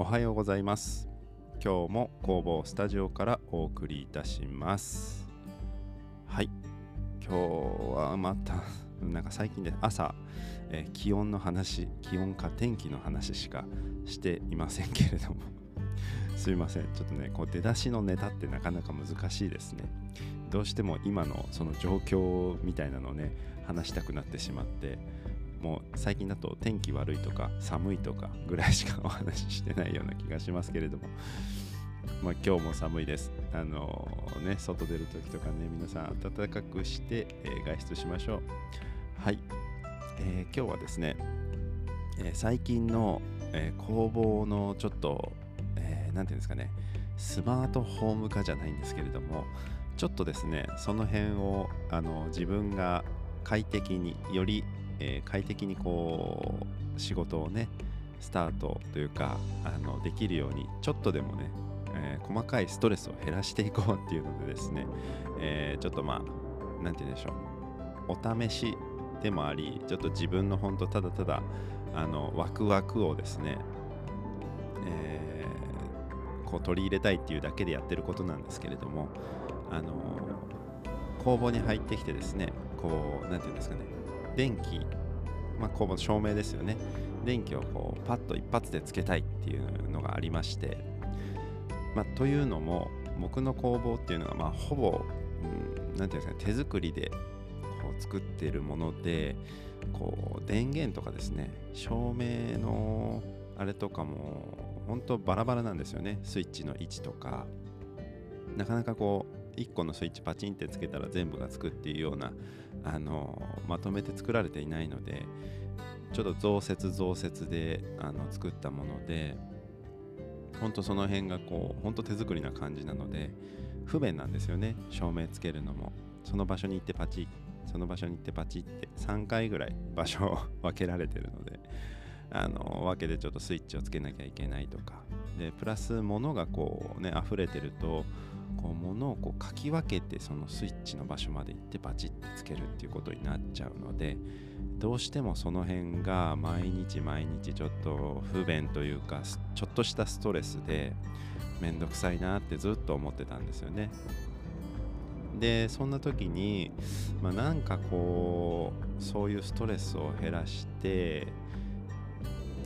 おはようございます。今日も工房スタジオからお送りいたします。はい。今日はまた なんか最近で朝、えー気温の話気温か天気の話しかしていませんけれども。すいません。ちょっとねこう出だしのネタってなかなか難しいですね。どうしても今のその状況みたいなのをね話したくなってしまって。もう最近だと天気悪いとか寒いとかぐらいしかお話ししてないような気がしますけれども。まあ今日も寒いです。あのね外出る時とかね皆さん暖かくして、えー外出しましょう。はい、えー今日はですね、え最近の、え工房のちょっと、えーていうんですかねスマートホーム化じゃないんですけれどもちょっとですねその辺をあの自分が快適により、えー快適にこう仕事をねスタートというかあのできるようにちょっとでもね、えー細かいストレスを減らしていこうっていうのでですね、えーちょっとまあなんて言うんでしょう。お試しでもありちょっと自分の本当ただただあのワクワクをですね、えーこう取り入れたいっていうだけでやってることなんですけれどもあの工房に入ってきてですねこうなんていうんですかね電気まあ工房照明ですよね。電気をこうパッと一発でつけたいっていうのがありまして。まあというのも僕の工房っていうのがまあほぼ、うん、ていうんですかね手作りでこう作ってるものでこう電源とかですね照明のあれとかも本当バラバラなんですよね。スイッチの位置とか。なかなかこう1個のスイッチパチンってつけたら全部がつくっていうようなあのまとめて作られていないのでちょっと増設増設であの作ったものでほんとその辺がこうほんと手作りな感じなので不便なんですよね。照明つけるのも。その場所に行ってパチッその場所に行ってパチって3回ぐらい場所を 分けられてるので。あの分けでちょっとスイッチをつけなきゃいけないとかでプラス物がこうね溢れてるとこう物をこうかき分けてそのスイッチの場所まで行ってパチってつけるっていうことになっちゃうのでどうしてもその辺が毎日毎日ちょっと不便というかちょっとしたストレスでめんどくさいなってずっと思ってたんですよね。でそんな時に、まあ、なんかこうそういうストレスを減らして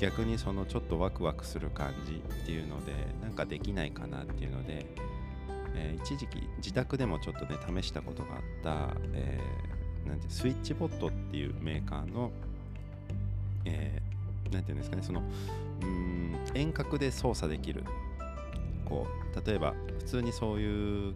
逆にそのちょっとワクワクする感じっていうのでなんかできないかなっていうので、えー一時期自宅でもちょっとね試したことがあった、えーなんてスイッチボットっていうメーカーの、えーなんていうんですかねそのうん遠隔で操作できる。こう例えば普通にそういう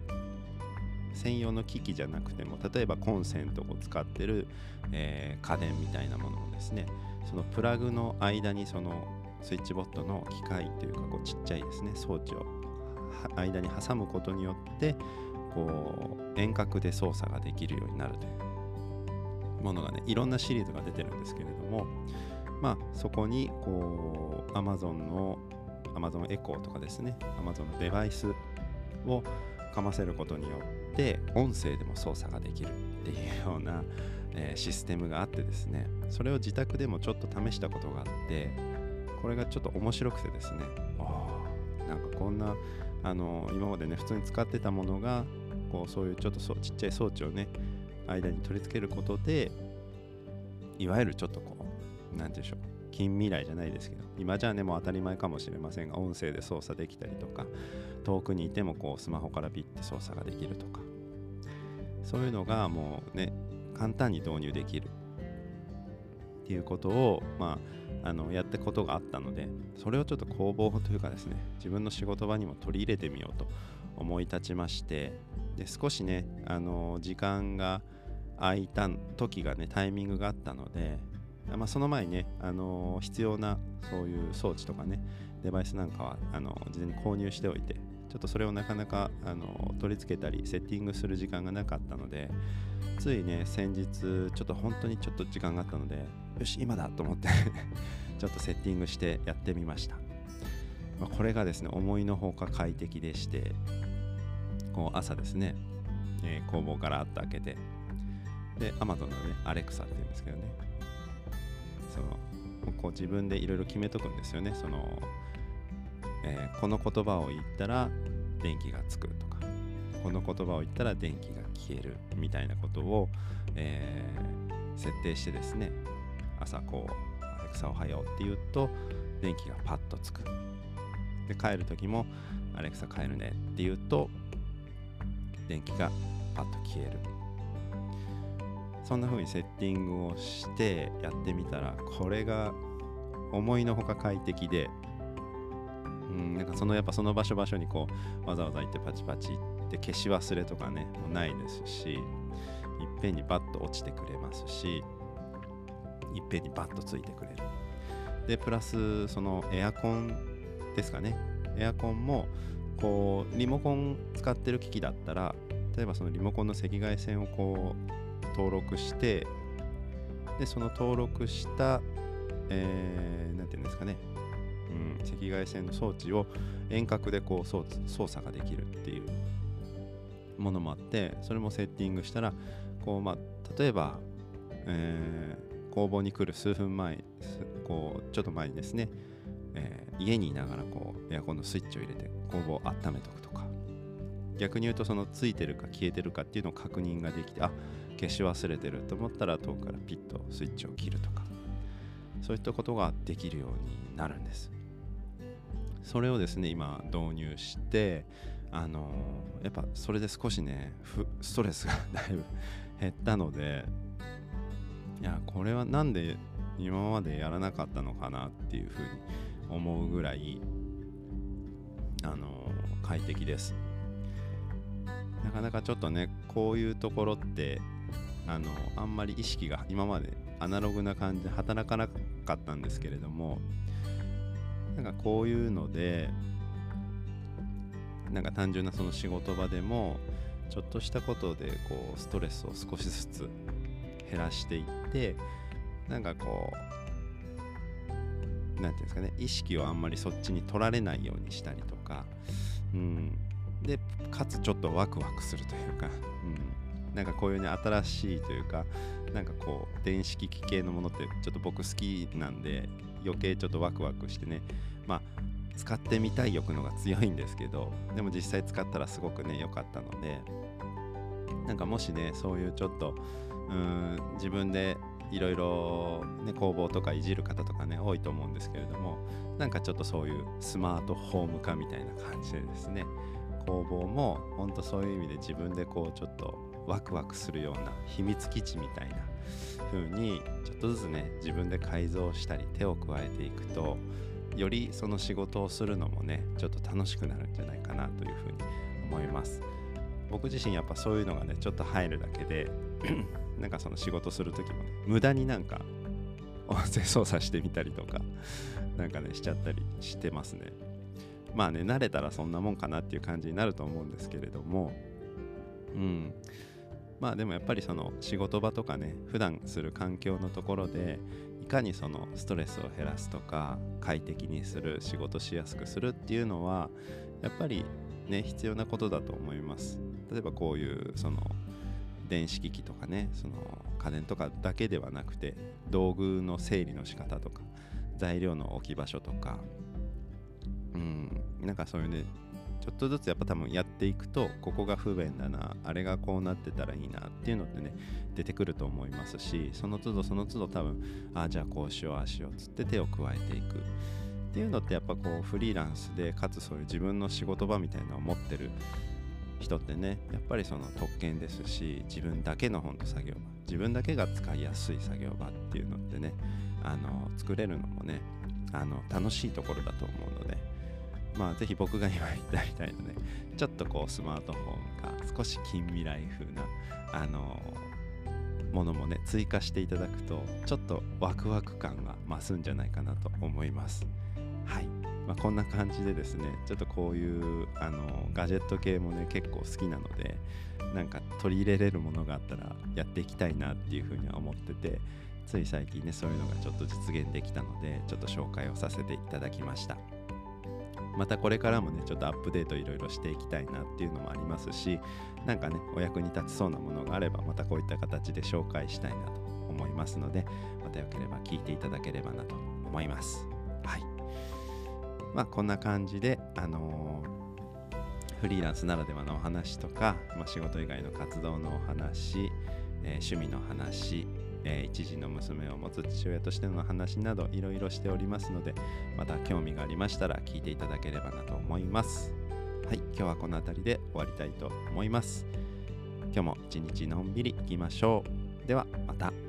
専用の機器じゃなくても例えばコンセントを使ってる、えー家電みたいなものをですねそのプラグの間にそのスイッチボットの機械というかこうちっちゃいですね。装置を間に挟むことによってこう遠隔で操作ができるようになるというものがねいろんなシリーズが出てるんですけれどもまあそこにこう Amazon の Amazon エコーとかですね Amazon のデバイスをかませることによって音声でも操作ができるっていうような、えーシステムがあってですねそれを自宅でもちょっと試したことがあってこれがちょっと面白くてですねああなんかこんなあの今までね普通に使ってたものがこうそういうちょっとそうちっちゃい装置をね間に取り付けることでいわゆるちょっとこうなんて言うんでしょう近未来じゃないですけど今じゃあねもう当たり前かもしれませんが音声で操作できたりとか遠くにいてもこうスマホからピッて操作ができるとかそういうのがもうね簡単に導入できる。っていうことを、まあ、あのやったことがあったのでそれをちょっと工房というかですね自分の仕事場にも取り入れてみようと思い立ちましてで少しねあの時間が空いた時がねタイミングがあったので、まあ、その前にねあの必要なそういう装置とかねデバイスなんかはあの事前に購入しておいてちょっとそれをなかなかあの取り付けたりセッティングする時間がなかったのでついね先日ちょっと本当にちょっと時間があったのでよし今だと思って ちょっとセッティングしてやってみました、まあこれがですね思いのほか快適でしてこう朝ですね、えー工房からあって開けてで Amazon のねアレクサって言うんですけどね。そのこう自分でいろいろ決めとくんですよね。そのえー、この言葉を言ったら電気がつくとかこの言葉を言ったら電気が消えるみたいなことを、えー、設定してですね朝こうアレクサおはようって言うと電気がパッとつく。で帰る時もアレクサ帰るねって言うと電気がパッと消える。そんな風にセッティングをしてやってみたらこれが思いのほか快適でなんかそのやっぱその場所場所にこうわざわざ行ってパチパチって消し忘れとかねもうないですしいっぺんにバッと落ちてくれますしいっぺんにバッとついてくれる。でプラスそのエアコンですかね。エアコンもこうリモコン使ってる機器だったら例えばそのリモコンの赤外線をこう登録してでその登録したえー、て言うんですかね、うん、赤外線の装置を遠隔でこう操操作ができるっていうものもあってそれもセッティングしたらこう、まあ、例えば、えー、工房に来る数分前こうちょっと前にですね、えー、家にいながらこうエアコンのスイッチを入れて工房を温めとくとか。逆に言うとそのついてるか消えてるかっていうのを確認ができてあ消し忘れてると思ったら遠くからピッとスイッチを切るとか。そういったことができるようになるんです。それをですね今導入してあの、やっぱそれで少しねストレスがだいぶ減ったのでいやこれは何で今までやらなかったのかなっていうふうに思うぐらいあの、快適です。なかなかちょっとねこういうところってあのあんまり意識が今までアナログな感じで働かなかったんですけれどもなんかこういうのでなんか単純なその仕事場でもちょっとしたことでこうストレスを少しずつ減らしていってなんかこう何て言うんですかね意識をあんまりそっちに取られないようにしたりとか、うん、でかつちょっとワクワクするというか、うん、なんかこういうね新しいというかなんかこう電子機器系のものってちょっと僕好きなんで余計ちょっとワクワクしてね。まあ使ってみたい欲のが強いんですけどでも実際使ったらすごくね良かったのでなんかもしねそういうちょっとうん自分でいろいろ工房とかいじる方とかね多いと思うんですけれどもなんかちょっとそういうスマートホーム化みたいな感じでですね工房も本当そういう意味で自分でこうちょっとワクワクするような秘密基地みたいな風にちょっとずつね自分で改造したり手を加えていくとよりその仕事をするのもねちょっと楽しくなるんじゃないかなというふうに思います。僕自身やっぱそういうのがねちょっと入るだけで なんかその仕事する時もね無駄になんか音声操作してみたりとかなんかねしちゃったりしてますね。まあね慣れたらそんなもんかなっていう感じになると思うんですけれどもうん。まあでもやっぱりその仕事場とかね普段する環境のところでいかにそのストレスを減らすとか快適にする仕事しやすくするっていうのはやっぱりね必要なことだと思います。例えばこういうその電子機器とかねその家電とかだけではなくて道具の整理の仕方とか材料の置き場所とかうんなんかそういうねちょっとずつやっぱ多分やっていくとここが不便だなあれがこうなってたらいいなっていうのってね出てくると思いますしその都度その都度多分ああじゃあこうしようああしようっつって手を加えていく。っていうのってやっぱこうフリーランスでかつそういう自分の仕事場みたいなのを持ってる人ってねやっぱりその特権ですし自分だけの本当作業場自分だけが使いやすい作業場っていうのってねあの作れるのもねあの楽しいところだと思うのでまあ、ぜひ僕が今言ったみたいなね、ちょっとこうスマートフォンが少し近未来風な、あのー、ものもね、追加していただくと、ちょっとワクワク感が増すんじゃないかなと思います。はい。まあ、こんな感じでですね、ちょっとこういう、あのー、ガジェット系もね、結構好きなので、なんか取り入れれるものがあったらやっていきたいなっていうふうには思ってて、つい最近ね、そういうのがちょっと実現できたので、ちょっと紹介をさせていただきました。またこれからもねちょっとアップデートいろいろしていきたいなっていうのもありますしなんかねお役に立ちそうなものがあればまたこういった形で紹介したいなと思いますのでまたよければ聞いていただければなと思います。はい。まあこんな感じであのーフリーランスならではのお話とか、まあ、仕事以外の活動のお話、えー趣味の話、えー一児の娘を持つ父親としての話などいろいろしておりますのでまた興味がありましたら聞いていただければなと思います。はい今日はこの辺りで終わりたいと思います。今日も一日のんびりいきましょう。ではまた。